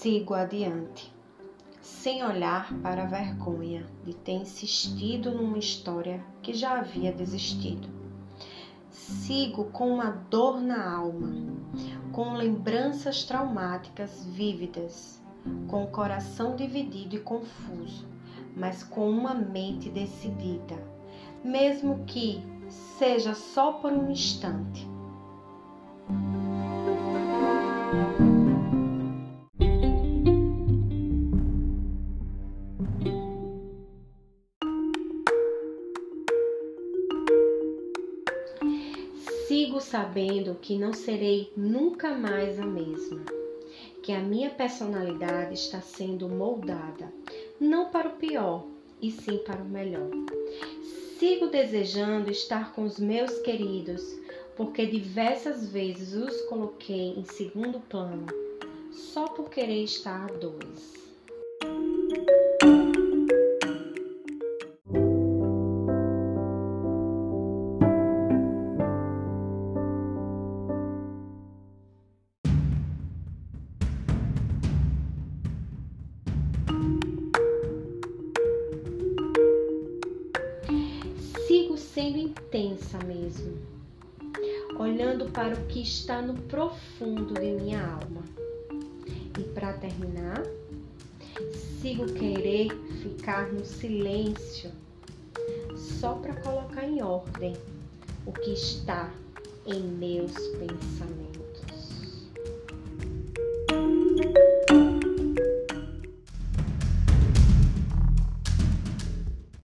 Sigo adiante, sem olhar para a vergonha de ter insistido numa história que já havia desistido. Sigo com uma dor na alma, com lembranças traumáticas vívidas, com o coração dividido e confuso, mas com uma mente decidida, mesmo que seja só por um instante. Sigo sabendo que não serei nunca mais a mesma, que a minha personalidade está sendo moldada, não para o pior, e sim para o melhor. Sigo desejando estar com os meus queridos, porque diversas vezes os coloquei em segundo plano, só por querer estar a dois. Sendo intensa mesmo, olhando para o que está no profundo de minha alma. E para terminar, sigo querer ficar no silêncio, só para colocar em ordem o que está em meus pensamentos.